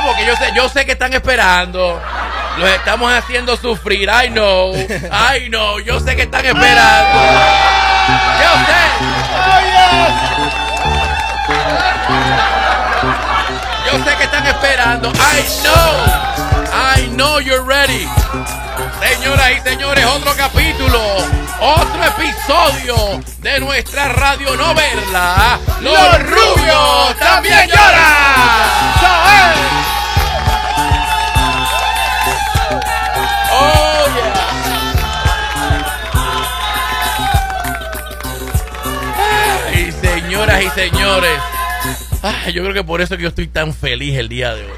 Vamos, que yo sé, yo sé que están esperando. Los estamos haciendo sufrir. I know. I know. Yo sé que están esperando. Yo sé. Yo sé que están esperando. I know. I know you're ready. Señoras y señores, otro capítulo, otro episodio de nuestra radio novela. Los rubios también lloran. Oh, señoras y señores. Ay, yo creo que por eso que yo estoy tan feliz el día de hoy.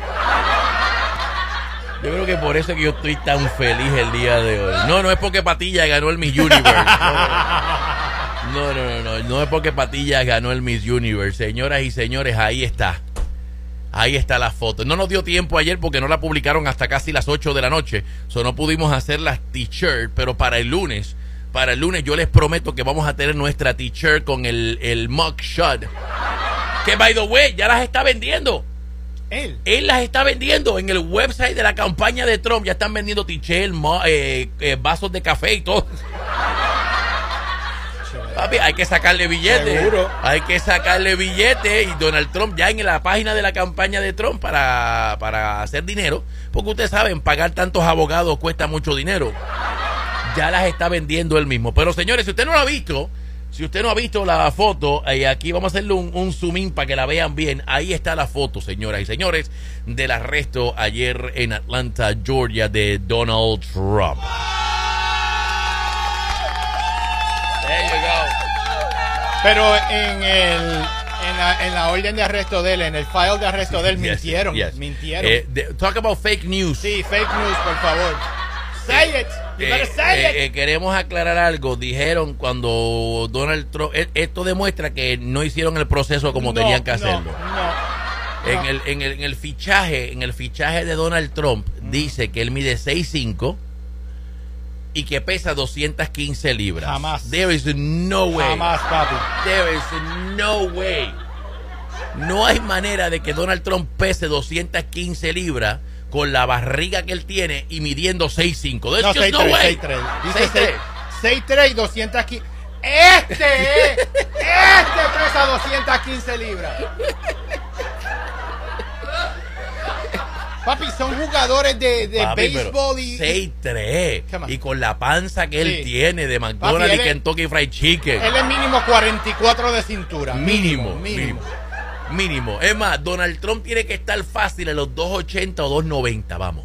Yo creo que por eso que yo estoy tan feliz el día de hoy. No, no es porque Patilla ganó el Miss Universe. No, no, no, no. No es porque Patilla ganó el Miss Universe. Señoras y señores, ahí está. Ahí está la foto. No nos dio tiempo ayer porque no la publicaron hasta casi las 8 de la noche. So no pudimos hacer las t-shirt, pero para el lunes, para el lunes yo les prometo que vamos a tener nuestra t-shirt con el, el mugshot. Que by the way, ya las está vendiendo. Él. Él las está vendiendo en el website de la campaña de Trump. Ya están vendiendo t-shirt, mo- eh, eh, vasos de café y todo. Papi, hay que sacarle billetes. Seguro. Hay que sacarle billetes. Y Donald Trump ya en la página de la campaña de Trump para, para hacer dinero. Porque ustedes saben, pagar tantos abogados cuesta mucho dinero. Ya las está vendiendo él mismo. Pero señores, si usted no lo ha visto, si usted no ha visto la foto, eh, aquí vamos a hacerle un, un zoom in para que la vean bien. Ahí está la foto, señoras y señores, del arresto ayer en Atlanta, Georgia, de Donald Trump. There you go. Pero en el en la, en la orden de arresto de él, en el file de arresto de él, Yes, mintieron. yes. Mintieron. Eh, de- talk about fake news. sí, fake news, por favor. Say it. You Eh, say eh, it. eh, queremos aclarar algo. Dijeron cuando Donald Trump. eh, Esto demuestra que no hicieron el proceso como No, tenían que hacerlo. No, En el, en, el, en el fichaje, en el fichaje de Donald Trump, dice que él mide 6'5 y que pesa 215 libras. Jamás. There is no way. Jamás, papi. There is no way. No hay manera de que Donald Trump pese 215 libras con la barriga que él tiene y midiendo 6'5. There's No, just no 6'3, way. 6'3. Dice 6'3. 6'3 y 215. Este, este pesa 215 libras. Papi, son jugadores de, de Papi, béisbol y. 6'3 Come on. y con la panza que él Sí. tiene de McDonald's Papi, y Kentucky Fried Chicken. Él es mínimo 44 de cintura. Mínimo, Mínimo. mínimo. Mínimo. Es más, Donald Trump tiene que estar fácil en los 280 o 290, vamos.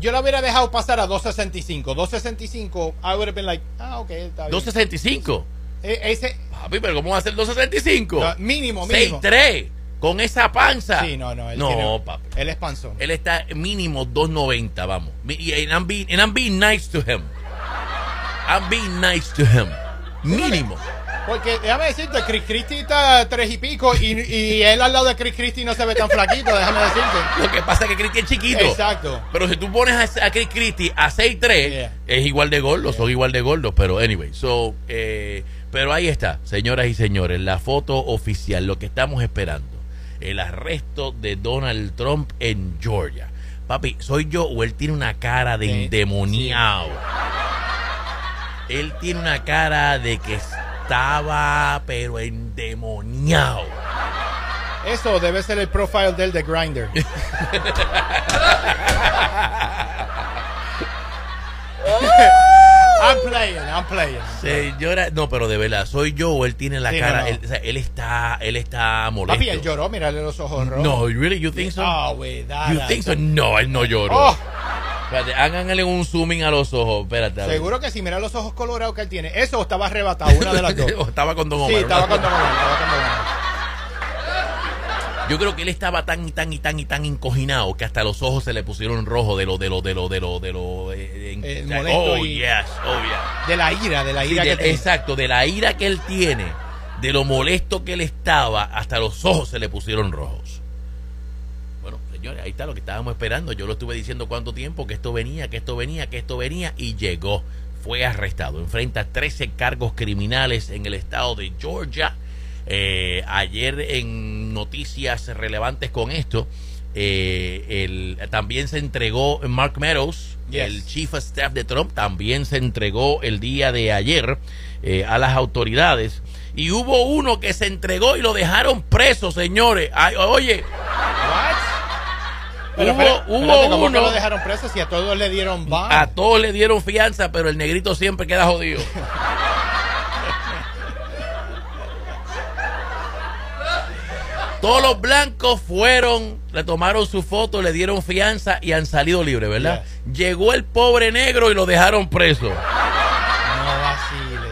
Yo lo hubiera dejado pasar a 265. 265, I would have been like, ah, ok, está bien. 265. Eh, ese, Papi, pero ¿cómo va a ser 265? no, mínimo, mínimo. 6'3 con esa panza. Sí, no, no. Él no, tiene- papi. Él es panzón. Él está mínimo 290, vamos. Y and I'm being, and I'm being nice to him. I'm being nice to him. Mínimo. Porque déjame decirte, Chris Christie está tres y pico y, y él al lado de Chris Christie no se ve tan flaquito, déjame decirte. Lo que pasa es que Christie es chiquito. Exacto. Pero si tú pones a, a Chris Christie a 6'3, Yeah. es igual de gordo, son igual de gordos. Pero, anyway, so, eh, pero ahí está, señoras y señores, la foto oficial, lo que estamos esperando. El arresto de Donald Trump en Georgia. Papi, ¿soy yo o él tiene una cara de endemoniado? Él tiene una cara de que estaba, pero endemoniado. Eso debe ser el profile del de Grinder. I'm playing, I'm playing. Señora, no, pero de verdad, ¿soy yo o él tiene la Sí, cara? no, no. Él, o sea, él está, él está molesto. Papi, él lloró, mírale los ojos rojos. No, really, you think so? Oh, without you think so? No, él no lloró. Oh, Espérate, háganle un zooming a los ojos. Espérate. seguro que sí, mira los ojos colorados que él tiene. Eso estaba arrebatado, una de las dos. O estaba con Don Sí, Omar. estaba con Don Omar, estaba con Don Omar. Yo creo que él estaba tan y tan y tan y tan encoginado que hasta los ojos se le pusieron rojos de lo de lo de lo de lo de lo eh, en- Eh, sea, molesto oh y- yes, De la ira, de la Sí, ira de- que tiene. exacto, de la ira que él tiene, de lo molesto que él estaba, hasta los ojos se le pusieron rojos. Bueno, señores, ahí está lo que estábamos esperando. Yo lo estuve diciendo cuánto tiempo, que esto venía, que esto venía, que esto venía, y llegó. Fue arrestado. Enfrenta 13 cargos criminales en el estado de Georgia. Eh, ayer en noticias relevantes con esto, Eh, el, también se entregó Mark Meadows, Yes. el chief of staff de Trump, también se entregó el día de ayer eh, a las autoridades. Y hubo uno que se entregó y lo dejaron preso, señores. Ay, oye, What? Pero, Hubo- espera- hubo espérate, ¿cómo que uno- lo dejaron preso si a todos le dieron bond? a todos le dieron fianza, pero el negrito siempre queda jodido. Todos los blancos fueron, le tomaron su foto, le dieron fianza y han salido libres, ¿verdad? Llegó el pobre negro y lo dejaron preso. No vacile.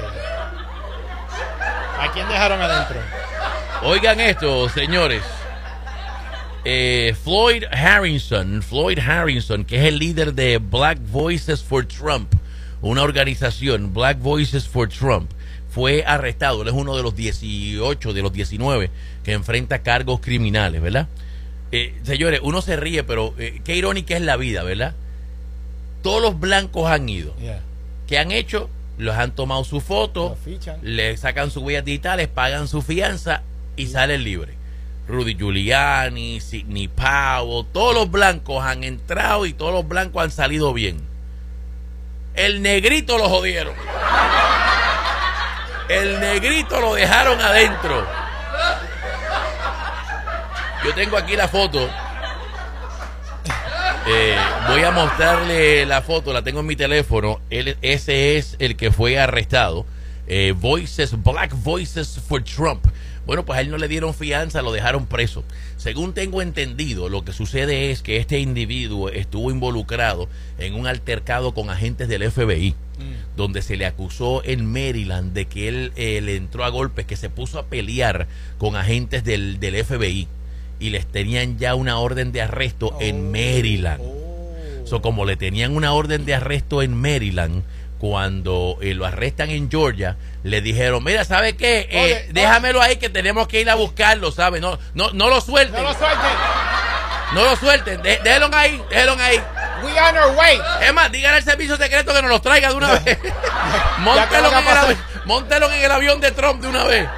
¿A quién dejaron adentro? Oigan esto, señores. Eh, Floyd Harrison, Floyd Harrison, que es el líder de Black Voices for Trump, una organización, Black Voices for Trump, fue arrestado. Él es uno de los 18, de los 19 que enfrenta cargos criminales, ¿verdad? Eh, señores, uno se ríe, pero eh, qué irónica es la vida, ¿verdad? Todos los blancos han ido. Yeah. ¿Qué han hecho? Los han tomado su foto, le sacan sus huellas digitales, pagan su fianza y salen libres. Rudy Giuliani, Sidney Powell, todos los blancos han entrado y todos los blancos han salido bien. El negrito lo jodieron. El negrito lo dejaron adentro. Yo tengo aquí la foto. Eh, voy a mostrarle la foto, la tengo en mi teléfono. Él, ese es el que fue arrestado. Eh, Voices, Black Voices for Trump. Bueno, pues a él no le dieron fianza, lo dejaron preso. Según tengo entendido, lo que sucede es que este individuo estuvo involucrado en un altercado con agentes del FBI, donde se le acusó en Maryland de que él eh, le entró a golpes, que se puso a pelear con agentes del, del FBI y les tenían ya una orden de arresto en Maryland. Oh. So, como le tenían una orden de arresto en Maryland, cuando eh, lo arrestan en Georgia, le dijeron, mira, ¿sabe qué? Eh, déjamelo ahí que tenemos que ir a buscarlo, ¿sabe? No, no, no lo suelten. No lo suelten. No lo suelten. De- déjenlo ahí, déjenlo ahí. We on our way. Es más, díganle al servicio secreto que nos los traiga de una vez. Móntelo a en, el pasar. avi- móntelo en el avión de Trump de una vez.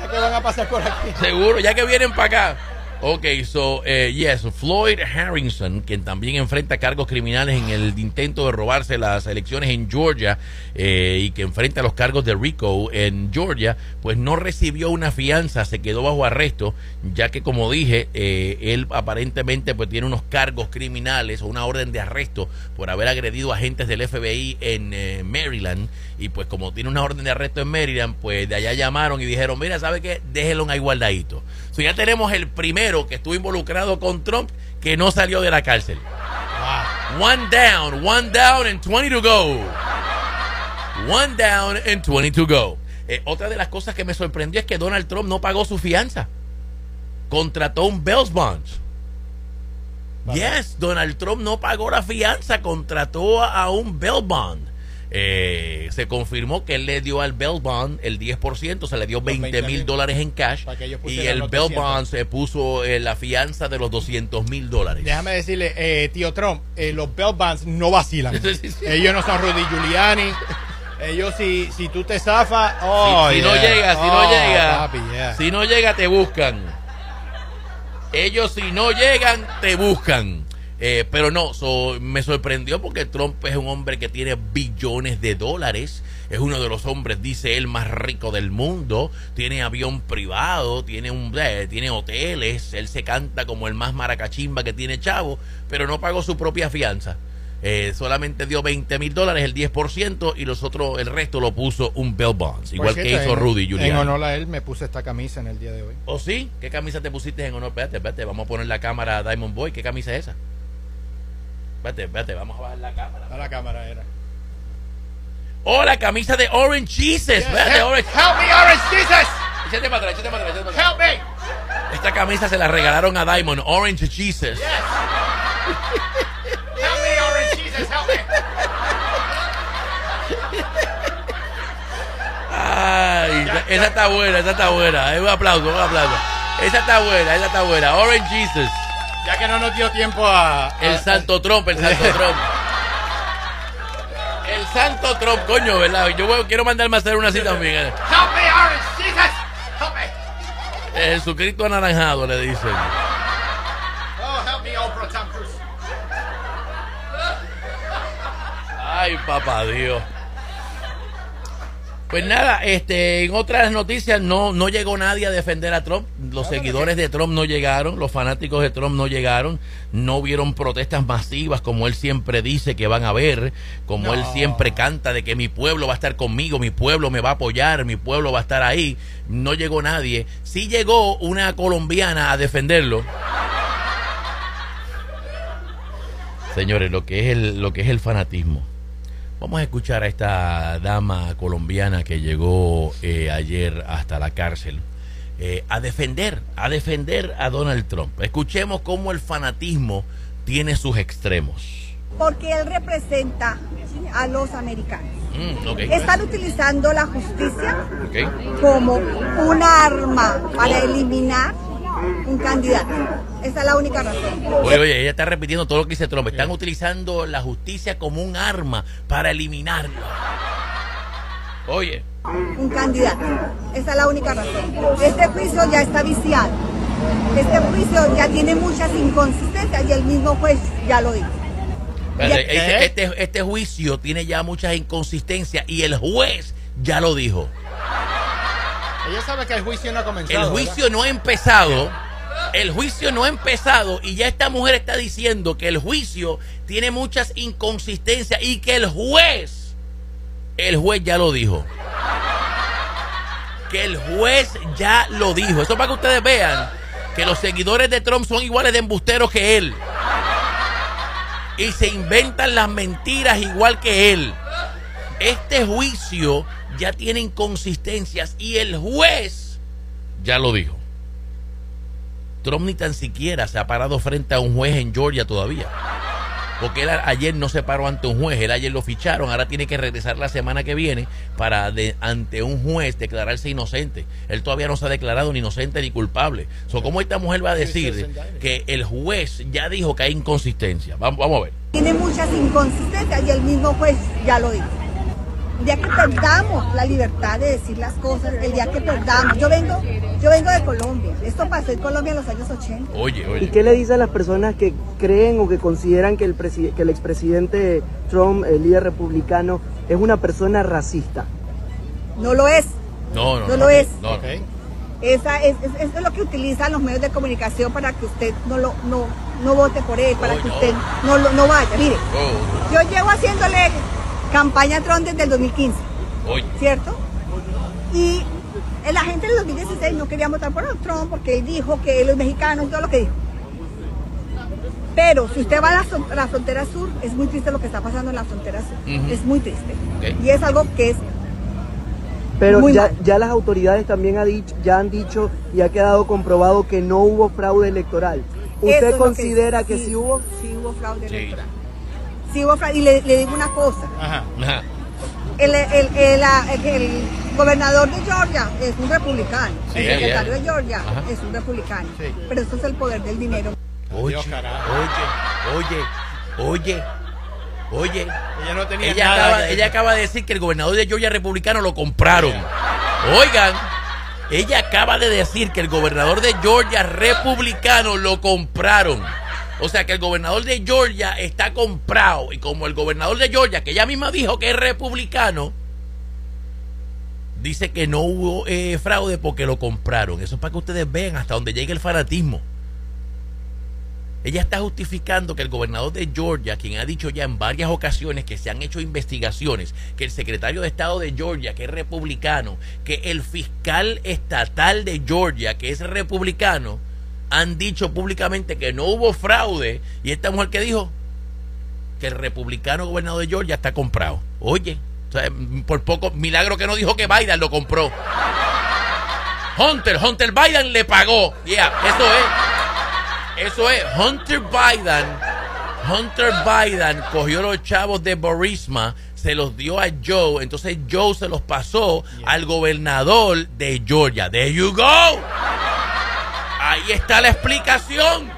Ya que van a pasar por aquí. Seguro, ya que vienen para acá. Ok, so, eh, yes, Floyd Harrison, quien también enfrenta cargos criminales en el intento de robarse las elecciones en Georgia eh, y que enfrenta los cargos de RICO en Georgia, pues no recibió una fianza, se quedó bajo arresto, ya que como dije, eh, él aparentemente pues tiene unos cargos criminales o una orden de arresto por haber agredido agentes del FBI en eh, Maryland y pues como tiene una orden de arresto en Maryland, pues de allá llamaron y dijeron, mira, ¿sabe qué? Déjelo ahí guardadito. So ya tenemos el primero que estuvo involucrado con Trump que no salió de la cárcel. Wow. One down, one down and 20 to go. One down and 20 to go. Eh, otra de las cosas que me sorprendió es que Donald Trump no pagó su fianza. Contrató un Bells Bond. Vale. Yes, Donald Trump no pagó la fianza, contrató a, a un Bell Bond. Eh, se confirmó que él le dio al Bell Bond el 10%, se le dio 20 20 mil dólares en cash y el Bell 200. Bond se puso eh, la fianza de los 200 mil dólares. Déjame decirle, eh, tío Trump, eh, los bell bands no vacilan. Sí, sí, sí. Ellos no son Rudy Giuliani. Ellos, si, si tú te zafas, oh, si, si no llega, si Oh, no llega, papi, yeah. si no llega, te buscan. Ellos si no llegan, te buscan. Eh, pero no, so, me sorprendió porque Trump es un hombre que tiene billones de dólares. Es uno de los hombres, dice él, más rico del mundo. Tiene avión privado, tiene un eh, tiene hoteles. Él se canta como el más maracachimba que tiene Chavo, pero no pagó su propia fianza. Eh, solamente dio 20 mil dólares, el 10%, y los otros, el resto lo puso un Bell Bonds, igual que hizo en- Rudy Giuliani. En honor a él me puse esta camisa en el día de hoy. ¿O sí? ¿Qué camisa te pusiste en honor? Espérate, espérate, vamos a poner la cámara a Diamond Boy. ¿Qué camisa es esa? Espérate, espérate, vamos a bajar la cámara. A la cámara era. ¡Oh, la camisa de Orange Jesus! Espérate, help, Orange. help me, Orange Jesus! Échate para atrás, échate para atrás, échate para atrás. Help me! Esta camisa se la regalaron a Diamond, Orange Jesus. Help me, Orange Jesus, help me! Ay, esa, está buena, esa está buena. Un aplauso, un aplauso. Esa está buena, esa está buena. Orange Jesus. Ya que no nos dio tiempo a... a- El Santo Trump, el Santo Trump. El Santo Trump, coño, ¿verdad? Yo voy- quiero mandarme a hacer una así también. eh. Help me, Orange Jesus! Help me! El Jesucristo anaranjado, le dicen. Oh, help Ay, papá Dios. Pues nada, este, en otras noticias no, no llegó nadie a defender a Trump. Los seguidores de Trump no llegaron, los fanáticos de Trump no llegaron, no vieron protestas masivas como él siempre dice que van a haber, como él siempre canta de que mi pueblo va a estar conmigo, mi pueblo me va a apoyar, mi pueblo va a estar ahí. No llegó nadie. Sí llegó una colombiana a defenderlo. Señores, lo que es el, lo que es el fanatismo. Vamos a escuchar a esta dama colombiana que llegó eh, ayer hasta la cárcel eh, a defender, a defender a Donald Trump. Escuchemos cómo el fanatismo tiene sus extremos. porque él representa a los americanos. Mm, Están utilizando la justicia como un arma para eliminar un candidato. Esa es la única razón. Oye, oye, ella está repitiendo todo lo que dice Trump. Están utilizando la justicia como un arma para eliminarlo. Oye, Un candidato. Esa es la única razón. Este juicio ya está viciado. Este juicio ya tiene muchas inconsistencias y el mismo juez ya lo dijo. este, este juicio tiene ya muchas inconsistencias y el juez ya lo dijo. Ella sabe que el juicio no ha comenzado. El juicio no ha empezado. El juicio no ha empezado y ya esta mujer está diciendo que el juicio tiene muchas inconsistencias y que el juez, el juez ya lo dijo. Que el juez ya lo dijo. Eso para que ustedes vean que los seguidores de Trump son iguales de embusteros que él. Y se inventan las mentiras igual que él. Este juicio ya tiene inconsistencias y el juez ya lo dijo. Trump ni tan siquiera se ha parado frente a un juez en Georgia todavía. Porque él ayer no se paró ante un juez, él ayer lo ficharon, ahora tiene que regresar la semana que viene para de- ante un juez declararse inocente. Él todavía no se ha declarado ni inocente ni culpable. So, ¿Cómo esta mujer va a decir que el juez ya dijo que hay inconsistencia? Vamos, vamos a ver. Tiene muchas inconsistencias y el mismo juez ya lo dijo. El día que perdamos la libertad de decir las cosas, el día que perdamos, yo vengo, yo vengo de Colombia, esto pasó en Colombia en los años 80. Oye, ¿Y oye. qué le dice a las personas que creen o que consideran que el, que el expresidente Trump, el líder republicano, es una persona racista? No lo es. No, no, No lo es. No, Ok. Esa es, es- eso es lo que utilizan los medios de comunicación para que usted no lo no, no vote por él, para Ay, que no. usted no, lo- no vaya. Mire, Oh, yo llevo haciéndole campaña Trump desde el 2015, oye. ¿cierto? Y la gente del 2016 no quería votar por Trump porque él dijo que los mexicanos y todo lo que dijo. Pero si usted va a la, frontera sur, es muy triste lo que está pasando en la frontera sur. Es muy triste. Y es algo que es Pero Muy ya, las autoridades también ha dicho, ya han dicho y ha quedado comprobado que no hubo fraude electoral. ¿Usted considera que, sí hubo? Sí hubo fraude Sí. electoral. Y le, le digo una cosa. Ajá. Ajá. El, el- el- el- el gobernador de Georgia es un republicano. Sí, el secretario yeah. de Georgia Ajá. es un republicano. Sí. Pero eso es el poder del dinero. Oye, oye, oye, oye, oye. Ella no tenía Ella nada acaba, ella acaba de decir que el gobernador de Georgia republicano lo compraron. Oigan, ella acaba de decir que el gobernador de Georgia republicano lo compraron. O sea que el gobernador de Georgia está comprado. Y como el gobernador de Georgia, que ella misma dijo que es republicano, dice que no hubo eh, fraude porque lo compraron. Eso es para que ustedes vean hasta dónde llega el fanatismo. Ella está justificando que el gobernador de Georgia, quien ha dicho ya en varias ocasiones que se han hecho investigaciones, que el secretario de Estado de Georgia, que es republicano, que el fiscal estatal de Georgia, que es republicano, han dicho públicamente que no hubo fraude. Y esta mujer que dijo que el republicano gobernador de Georgia está comprado. Oye, o sea, por poco, milagro que no dijo que Biden lo compró. Hunter, Hunter Biden le pagó. Yeah, eso es. Eso es, Hunter Biden, Hunter Biden cogió los chavos de Borisma, se los dio a Joe, entonces Joe se los pasó al gobernador de Georgia. There you go. Ahí está la explicación.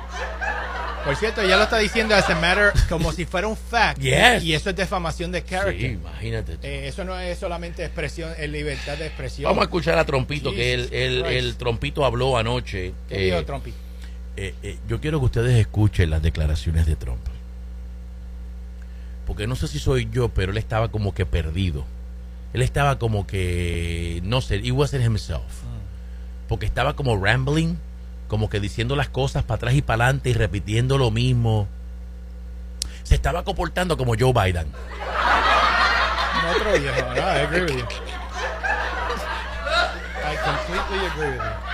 Por cierto, ella lo está diciendo as a matter como si fuera un fact. Yes. Y eso es defamación de Sí, character. imagínate. tú. Eh, eso no es solamente expresión, es libertad de expresión. Vamos a escuchar a Trompito, que el, el, el Trompito habló anoche. ¿Qué eh, dijo eh, eh, yo quiero que ustedes escuchen las declaraciones de Trump. Porque no sé si soy yo, pero él estaba como que perdido. Él estaba como que, no sé, he wasn't himself. Porque estaba como rambling, como que diciendo las cosas para atrás y para adelante y repitiendo lo mismo. Se estaba comportando como Joe Biden. Otro viejo, no, I agree with you. I completely agree with you.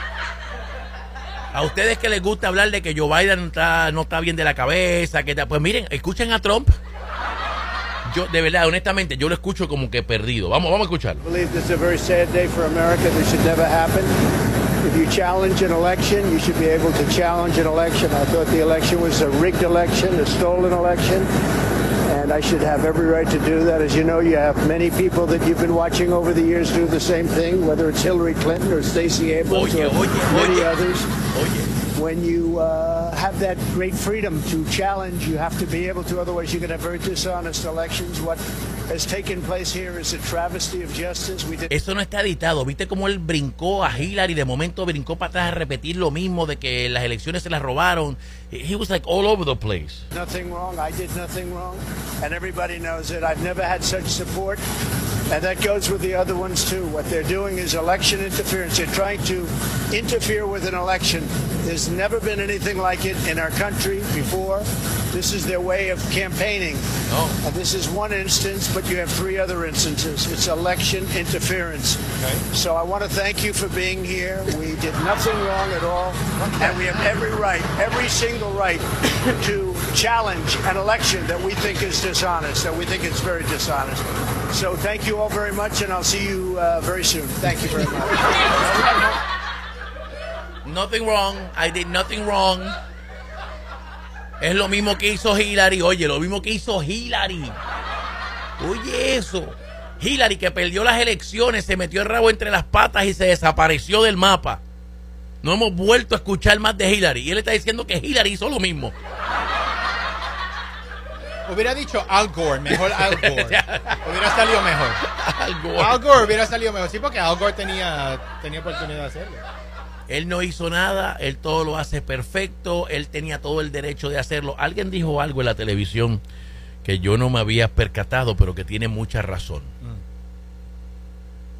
A ustedes que les gusta hablar de que Joe Biden está- no está bien de la cabeza, que está- pues miren, escuchen a Trump. Yo, de verdad, honestamente, yo lo escucho como que perdido. Vamos, vamos a escucharlo. I believe this is a very sad day for America. This should never happen. If you challenge an election, you should be able to challenge an election. I thought the election was a rigged election, a stolen election, and I should have every right to do that. As you know, you have many people that you've been watching over the years do the same thing, whether it's Hillary Clinton or Stacey Abrams Oye, or oye, many oye. others. When you uh, have that great freedom to challenge, you have to be able to. Otherwise, you're going to have very dishonest elections. What has taken place here is a travesty of justice. We did. eso no está editado. ¿Viste cómo él brincó a Hillary? De momento brincó para atrás a repetir lo mismo de que las elecciones se las robaron. He was like all over the place. nothing wrong. I did nothing wrong. And everybody knows it. I've never had such support. And that goes with the other ones too. What they're doing is election interference. They're trying to interfere with an election. There's never been anything like it in our country before. This is their way of campaigning. No. And this is one instance, but you have three other instances. It's election interference. Okay. So I want to thank you for being here. We did nothing wrong at all. And we have every right, every single right to challenge an election that we think is dishonest, that we think is very dishonest. So thank you all very much, and I'll see you uh, very soon. Thank you very much. Nothing wrong. I did nothing wrong. Es lo mismo que hizo Hillary. Oye, lo mismo que hizo Hillary. Oye, eso. Hillary que perdió las elecciones, se metió el rabo entre las patas y se desapareció del mapa. No hemos vuelto a escuchar más de Hillary. Y él está diciendo que Hillary hizo lo mismo. Hubiera dicho Al Gore, mejor Al Gore. hubiera salido mejor. Algo. Al Gore hubiera salido mejor. Sí, porque Al Gore tenía, tenía oportunidad de hacerlo. Él no hizo nada, él todo lo hace perfecto, él tenía todo el derecho de hacerlo. Alguien dijo algo en la televisión que yo no me había percatado, pero que tiene mucha razón.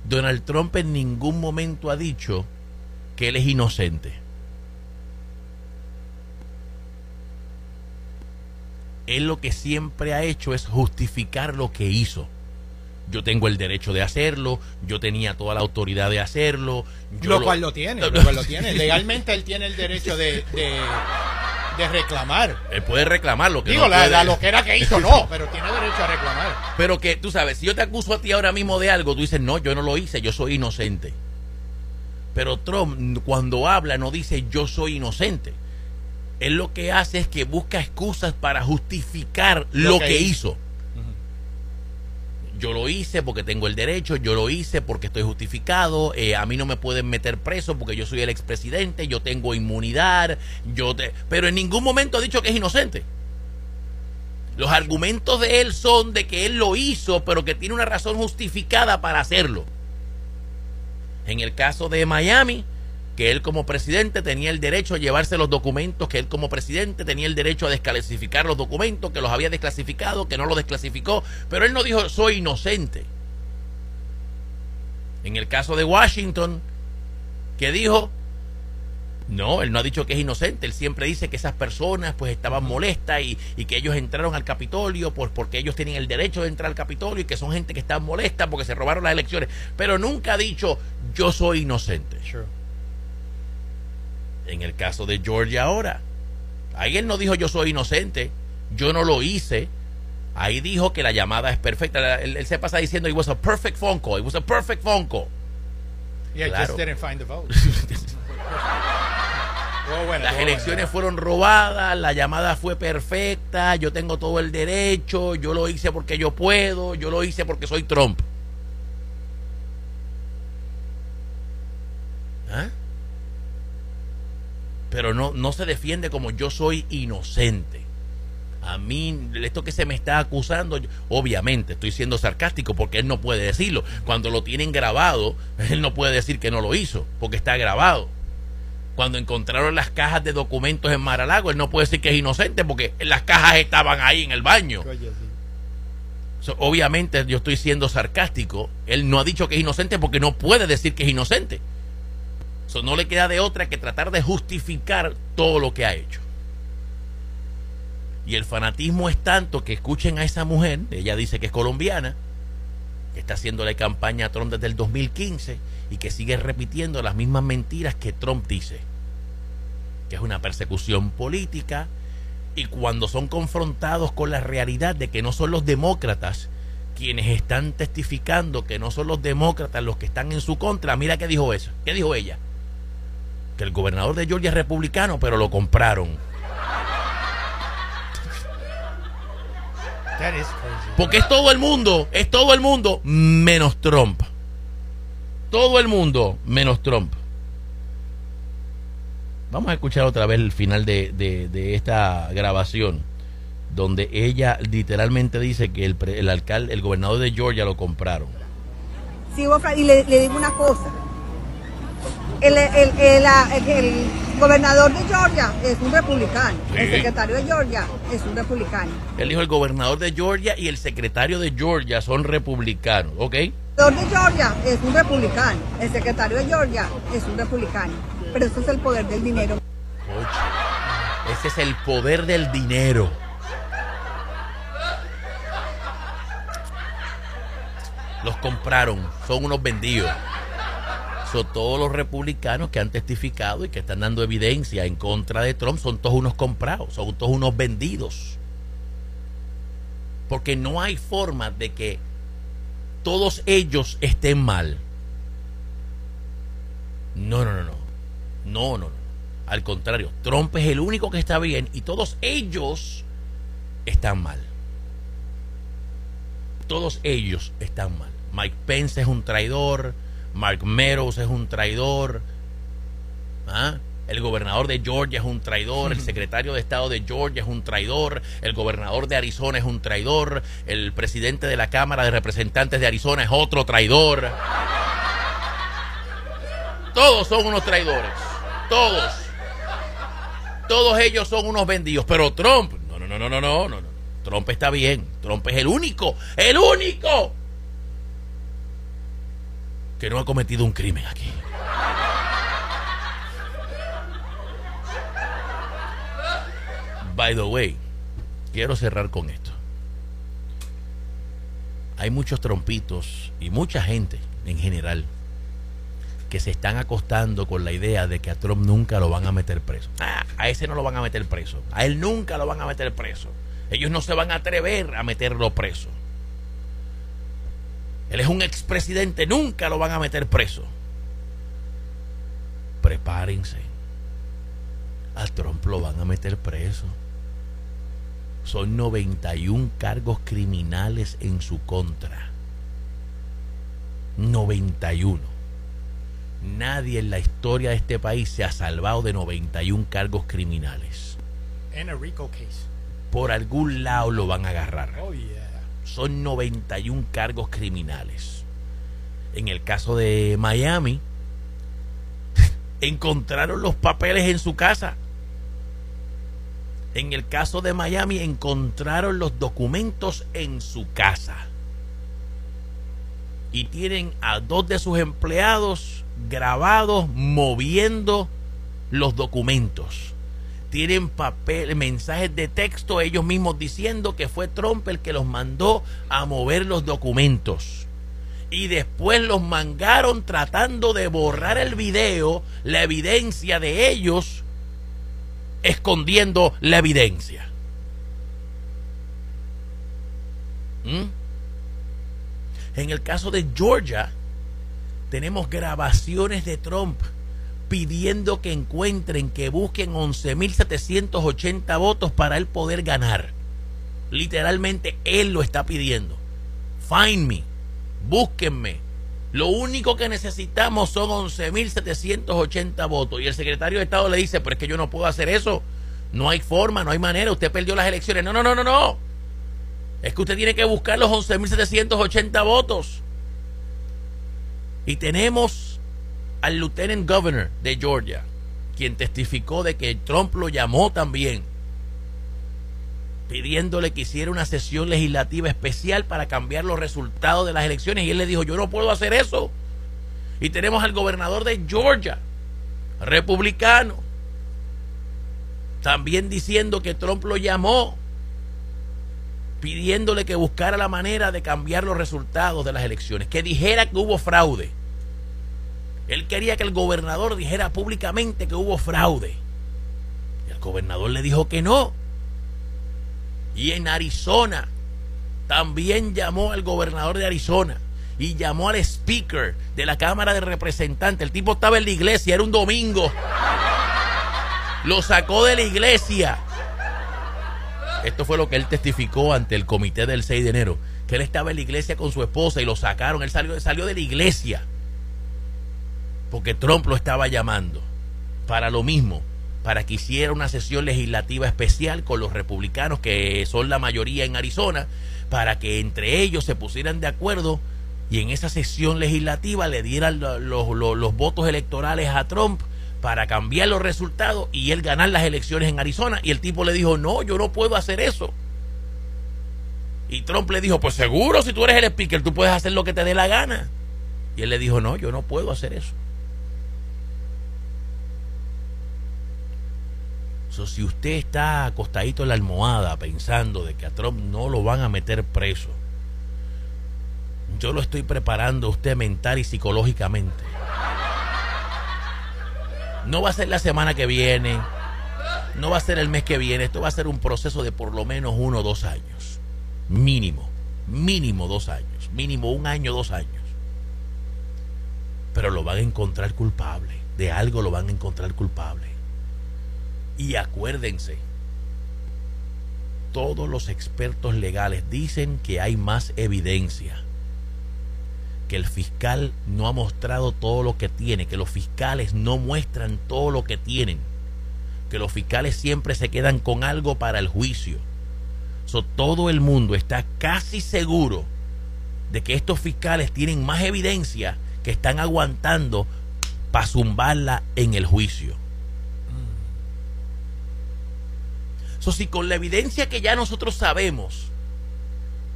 Donald Trump en ningún momento ha dicho que él es inocente. Él lo que siempre ha hecho es justificar lo que hizo. Yo tengo el derecho de hacerlo, yo tenía toda la autoridad de hacerlo. yo lo cual lo tiene, lo cual lo tiene. Legalmente él tiene el derecho de, de, de reclamar. Él puede reclamar lo que Digo, no la, puede- la loquera que hizo no, pero tiene derecho a reclamar. Pero que tú sabes, si yo te acuso a ti ahora mismo de algo, tú dices, no, yo no lo hice, yo soy inocente. Pero Trump cuando habla no dice yo soy inocente. Él lo que hace es que busca excusas para justificar lo, Lo que, que hizo. Yo lo hice porque tengo el derecho, yo lo hice porque estoy justificado, eh, a mí no me pueden meter preso porque yo soy el expresidente, yo tengo inmunidad, yo te... pero en ningún momento ha dicho que es inocente. Los argumentos de él son de que él lo hizo, pero que tiene una razón justificada para hacerlo. En el caso de Miami, que él como presidente tenía el derecho a llevarse los documentos, que él como presidente tenía el derecho a desclasificar los documentos, que los había desclasificado, que no los desclasificó, pero él no dijo soy inocente. En el caso de Washington, que dijo, no, él no ha dicho que es inocente, él siempre dice que esas personas pues estaban molestas y, y que ellos entraron al Capitolio pues, porque ellos tienen el derecho de entrar al Capitolio y que son gente que está molesta porque se robaron las elecciones, pero nunca ha dicho yo soy inocente. En el caso de Georgia ahora, ahí él no dijo yo soy inocente, yo no lo hice. Ahí dijo que la llamada es perfecta. Él, él se pasa diciendo it was a perfect phone call, it was a perfect phone call. Yeah, Claro. just didn't find the vote. Bueno, Las elecciones bueno. fueron robadas, la llamada fue perfecta, yo tengo todo el derecho, yo lo hice porque yo puedo, yo lo hice porque soy Trump. ¿Ah? Pero no, no se defiende como yo soy inocente. A mí, esto que se me está acusando, obviamente estoy siendo sarcástico porque él no puede decirlo. Cuando lo tienen grabado, él no puede decir que no lo hizo, porque está grabado. Cuando encontraron las cajas de documentos en Maralago, él no puede decir que es inocente porque las cajas estaban ahí en el baño. Oye, sí. So, obviamente yo estoy siendo sarcástico. Él no ha dicho que es inocente porque no puede decir que es inocente. No le queda de otra que tratar de justificar todo lo que ha hecho. Y el fanatismo es tanto que escuchen a esa mujer, ella dice que es colombiana, que está haciéndole campaña a Trump desde el 2015 y que sigue repitiendo las mismas mentiras que Trump dice. Que es una persecución política, y cuando son confrontados con la realidad de que no son los demócratas quienes están testificando que no son los demócratas los que están en su contra, mira qué dijo eso, qué dijo ella, que el gobernador de Georgia es republicano, pero lo compraron. That is crazy. Porque es todo el mundo, es todo el mundo menos Trump. Todo el mundo menos Trump. Vamos a escuchar otra vez el final de, de- de esta grabación, donde ella literalmente dice que el, el alcalde, el gobernador de Georgia lo compraron. Sí, y le, le digo una cosa. El, el- el- la- el- el gobernador de Georgia es un republicano. El secretario de Georgia es un republicano. Él dijo el gobernador de Georgia y el secretario de Georgia son republicanos, ¿ok? El gobernador de Georgia es un republicano. El secretario de Georgia es un republicano. Pero eso es el poder del dinero. Oye, ese es el poder del dinero. Los compraron, son unos vendidos. Todos los republicanos que han testificado y que están dando evidencia en contra de Trump, son todos unos comprados, son todos unos vendidos. Porque no hay forma de que todos ellos estén mal. No, no, no, no. No, no, no. Al contrario, Trump es el único que está bien y todos ellos están mal. Todos ellos están mal. Mike Pence es un traidor, Mark Meadows es un traidor, ¿ah? el gobernador de Georgia es un traidor, el secretario de Estado de Georgia es un traidor, el gobernador de Arizona es un traidor, el presidente de la Cámara de Representantes de Arizona es otro traidor. Todos son unos traidores. Todos. Todos ellos son unos vendidos. Pero Trump, no, no, no, no, no, no, no. no. Trump está bien. Trump es el único, el único que no ha cometido un crimen aquí. By the way, quiero cerrar con esto. Hay muchos trompitos y mucha gente en general que se están acostando con la idea de que a Trump nunca lo van a meter preso. Ah, a ese no lo van a meter preso. A él nunca lo van a meter preso. Ellos no se van a atrever a meterlo preso. Él es un expresidente, nunca lo van a meter preso. Prepárense. A Trump lo van a meter preso. Son 91 cargos criminales en su contra. 91. Nadie en la historia de este país se ha salvado de 91 cargos criminales. Case. Por algún lado lo van a agarrar. Oh, yeah. Son 91 cargos criminales. En el caso de Miami, encontraron los papeles en su casa. En el caso de Miami, encontraron los documentos en su casa. Y tienen a dos de sus empleados grabados moviendo los documentos. Tienen papel, mensajes de texto ellos mismos diciendo que fue Trump el que los mandó a mover los documentos. Y después los mangaron tratando de borrar el video, la evidencia de ellos, escondiendo la evidencia. ¿Mm? En el caso de Georgia, tenemos grabaciones de Trump pidiendo que encuentren, que busquen 11.780 votos para él poder ganar. Literalmente él lo está pidiendo. Find me, búsquenme. Lo único que necesitamos son 11.780 votos. Y el secretario de Estado le dice, pero es que yo no puedo hacer eso. No hay forma, no hay manera. Usted perdió las elecciones. No, no, no, no, no. Es que usted tiene que buscar los 11.780 votos. Y tenemos al lieutenant governor de Georgia, quien testificó de que Trump lo llamó también, pidiéndole que hiciera una sesión legislativa especial para cambiar los resultados de las elecciones. Y él le dijo, yo no puedo hacer eso. Y tenemos al gobernador de Georgia, republicano, también diciendo que Trump lo llamó, pidiéndole que buscara la manera de cambiar los resultados de las elecciones, que dijera que hubo fraude. Él quería que el gobernador dijera públicamente que hubo fraude. Y el gobernador le dijo que no. Y en Arizona también llamó al gobernador de Arizona y llamó al speaker de la Cámara de Representantes. El tipo estaba en la iglesia, era un domingo. Lo sacó de la iglesia. Esto fue lo que él testificó ante el comité del 6 de enero. Que él estaba en la iglesia con su esposa y lo sacaron. Él salió, salió de la iglesia. Porque Trump lo estaba llamando. Para lo mismo. Para que hiciera una sesión legislativa especial con los republicanos que son la mayoría en Arizona. Para que entre ellos se pusieran de acuerdo y en esa sesión legislativa le dieran los, los, votos electorales a Trump para cambiar los resultados y él ganar las elecciones en Arizona. Y el tipo le dijo, no, yo no puedo hacer eso. Y Trump le dijo, pues seguro, si tú eres el speaker, tú puedes hacer lo que te dé la gana. Y él le dijo, no, yo no puedo hacer eso. So, si usted está acostadito en la almohada pensando de que a Trump no lo van a meter preso, yo lo estoy preparando a usted mental y psicológicamente. No va a ser la semana que viene, no va a ser el mes que viene, esto va a ser un proceso de por lo menos uno o dos años. Mínimo, mínimo dos años, mínimo un año, dos años. Pero lo van a encontrar culpable, de algo lo van a encontrar culpable. Y acuérdense, todos los expertos legales dicen que hay más evidencia que el fiscal no ha mostrado todo lo que tiene, que los fiscales no muestran todo lo que tienen, que los fiscales siempre se quedan con algo para el juicio. So, todo el mundo está casi seguro de que estos fiscales tienen más evidencia que están aguantando para zumbarla en el juicio. Si con la evidencia que ya nosotros sabemos,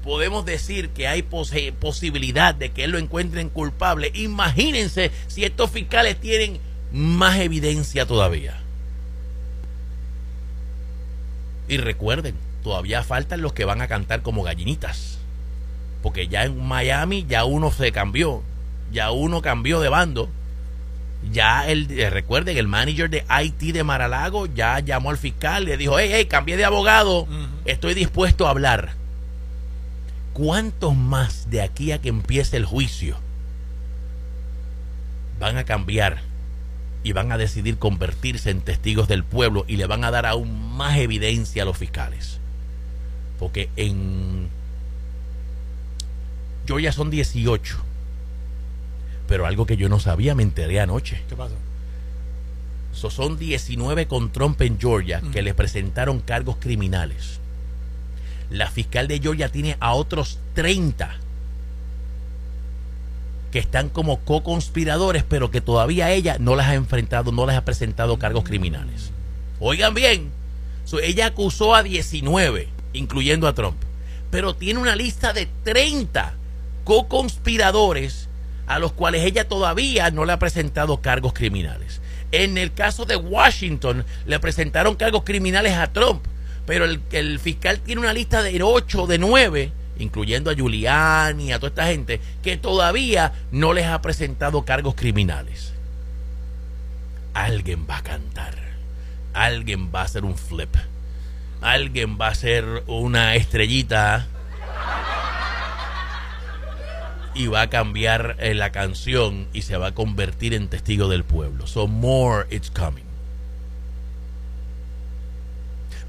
podemos decir que hay posibilidad de que él lo encuentren culpable. Imagínense si estos fiscales tienen más evidencia todavía. Y recuerden, todavía faltan los que van a cantar como gallinitas. Porque ya en Miami ya uno se cambió. Ya uno cambió de bando. Ya el, eh, recuerden, el manager de IT de Maralago ya llamó al fiscal, le dijo, hey, hey, cambié de abogado, estoy dispuesto a hablar. ¿cuántos más de aquí a que empiece el juicio van a cambiar y van a decidir convertirse en testigos del pueblo y le van a dar aún más evidencia a los fiscales? Porque en ya son 18. Pero algo que yo no sabía me enteré anoche. ¿Qué pasó? son 19 con Trump en Georgia que le presentaron cargos criminales la fiscal de Georgia tiene a otros 30 que están como co-conspiradores, pero que todavía ella no las ha enfrentado, no les ha presentado cargos criminales. Oigan bien, ella acusó a 19, incluyendo a Trump, pero tiene una lista de 30 co-conspiradores a los cuales ella todavía no le ha presentado cargos criminales. En el caso de Washington, le presentaron cargos criminales a Trump, pero el, fiscal tiene una lista de 8, de 9, incluyendo a Giuliani y a toda esta gente, que todavía no les ha presentado cargos criminales. Alguien va a cantar, alguien va a hacer un flip, alguien va a hacer una estrellita y va a cambiar eh, la canción y se va a convertir en testigo del pueblo. So more it's coming.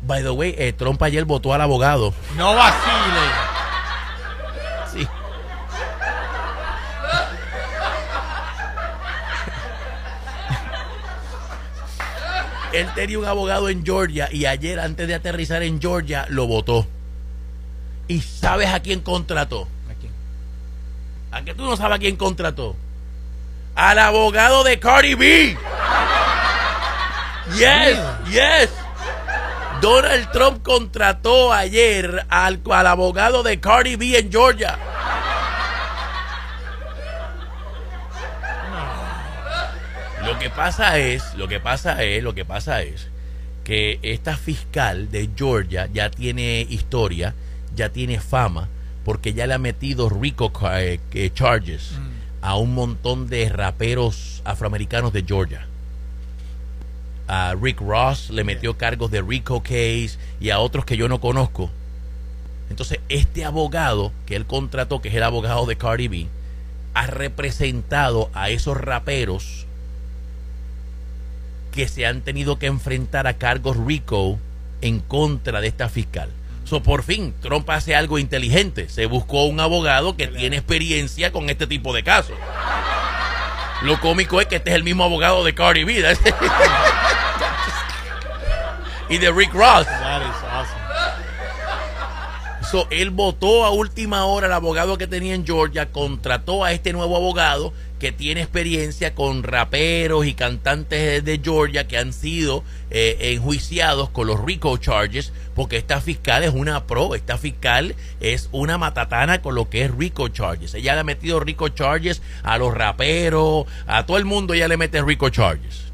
By the way, eh, Trump ayer votó al abogado. No vacile. Sí. Él tenía un abogado en Georgia y ayer antes de aterrizar en Georgia lo votó. ¿Y sabes a quién contrató? ¿A qué tú no sabes a quién contrató? Al abogado de Cardi B. Yes, yes. Donald Trump contrató ayer al, al abogado de Cardi B en Georgia. Lo que pasa es, lo que pasa es, lo que pasa es que esta fiscal de Georgia ya tiene historia, ya tiene fama, porque ya le ha metido RICO eh, que charges a un montón de raperos afroamericanos de Georgia. A Rick Ross le metió cargos de RICO case y a otros que yo no conozco. Entonces, este abogado que él contrató, que es el abogado de Cardi B, ha representado a esos raperos que se han tenido que enfrentar a cargos RICO en contra de esta fiscal. So, por fin, Trump hace algo inteligente. Se buscó un abogado que tiene experiencia con este tipo de casos. Lo cómico es que este es el mismo abogado de Cardi B. y de Rick Ross. So, él votó a última hora al abogado que tenía en Georgia, contrató a este nuevo abogado que tiene experiencia con raperos y cantantes de Georgia que han sido eh, enjuiciados con los RICO charges, porque esta fiscal es una pro, esta fiscal es una matatana con lo que es RICO charges. Ella le ha metido RICO charges a los raperos, a todo el mundo ella le mete RICO charges.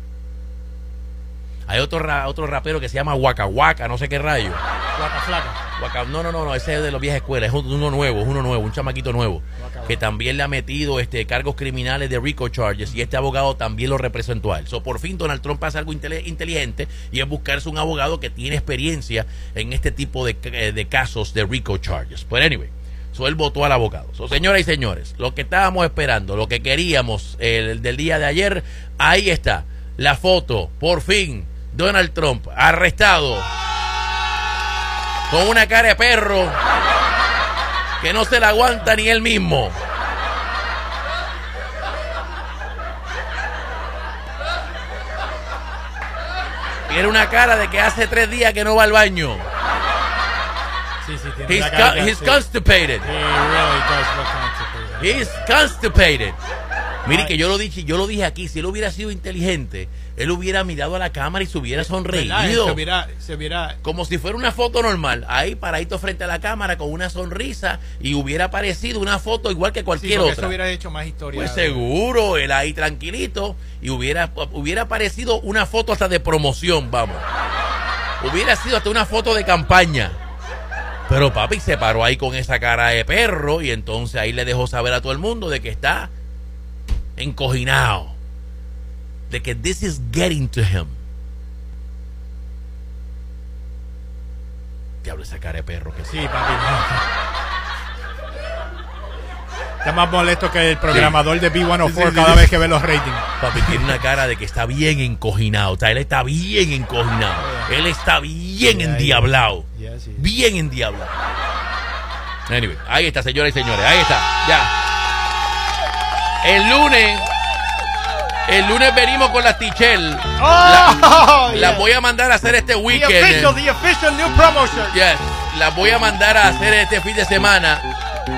Hay otro, ra- otro rapero que se llama Waka Waka, no sé qué rayo. Flaca, flaca. Waka- no, no, no, no, ese es de los viejas escuelas, es uno nuevo, es uno nuevo, un chamaquito nuevo, Waka que Waka. también le ha metido este cargos criminales de RICO charges y este abogado también lo representó a él. So, por fin Donald Trump hace algo inteligente y es buscarse un abogado que tiene experiencia en este tipo de, eh, de casos de RICO charges. Pero anyway, so, él votó al abogado. So, señoras y señores, lo que estábamos esperando, lo que queríamos el, del día de ayer, ahí está, la foto, por fin, Donald Trump arrestado con una cara de perro que no se la aguanta ni él mismo. Tiene una cara de que hace tres días que no va al baño. Sí, sí, tiene He's, cara con- he's constipated. He really does look constipated. He's constipated. Mire que yo lo dije, yo lo dije aquí, si él hubiera sido inteligente, él hubiera mirado a la cámara y se hubiera sonreído. Se hubiera, se hubiera como si fuera una foto normal, ahí paradito frente a la cámara con una sonrisa y hubiera parecido una foto igual que cualquier otra. eso hubiera hecho más historia. Pues seguro, él ahí tranquilito y hubiera, hubiera parecido una foto hasta de promoción, vamos. Hubiera sido hasta una foto de campaña. Pero papi se paró ahí con esa cara de perro y entonces ahí le dejó saber a todo el mundo de que está encojinado. De que this is getting to him. Diablo, esa cara de perro que sí. Papi. Está más molesto que el programador de B104 Sí, sí, cada vez que ve los ratings. Papi tiene una cara de que está bien encojinado. O sea, él está bien encojinado. Él está bien endiablado. Bien endiablado. Anyway, ahí está, señoras y señores. Ahí está. Ya. El lunes. El lunes venimos con las Tichel. Oh, Las voy a mandar a hacer este The weekend. official, the official new promotion. Yes, las voy a mandar a hacer este fin de semana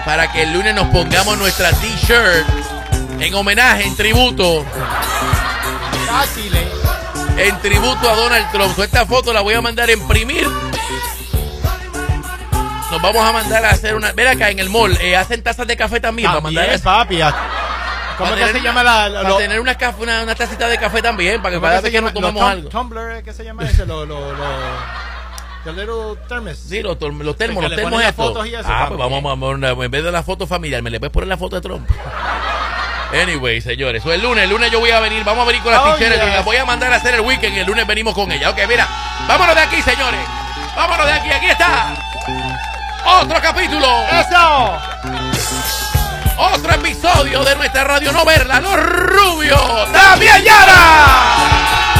para que el lunes nos pongamos nuestra t-shirt en homenaje, en tributo, en tributo a Donald Trump. So, esta foto la voy a mandar a imprimir. Nos vamos a mandar a hacer una. Ven acá en el mall, eh, hacen tazas de café también, para mandar También, a- papi. a- ¿Cómo para que se llama la, Para lo- tener una, una, una tacita de café también, para que ¿cómo cada es vez se que nos? Los tomemos tum- algo. Tumbler, ¿qué se llama ese? Lo, lo, lo, little thermos. Sí, los, los termos, Que los termos estos. fotos y eso, Ah, pues vamos una- en vez de la foto familiar, me le puedes poner la foto de Trump. Anyway, señores, el lunes, el lunes yo voy a venir, vamos a venir con las Oh, ticheras, yes. las voy a mandar a hacer el weekend, el lunes venimos con ella. Ok, mira, vámonos de aquí, señores. Vámonos de aquí, aquí está. Otro capítulo, ¡Eso! Otro episodio de nuestra radio no verla, los rubios, también Yara.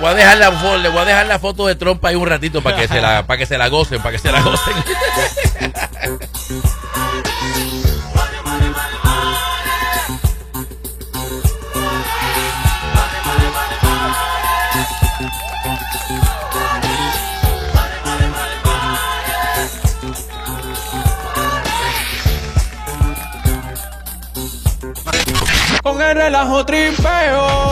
Voy a dejar la fo- le voy a dejar la foto de Trump ahí un ratito para que se la para que se la gocen, para que se la gocen. relajo tripeo.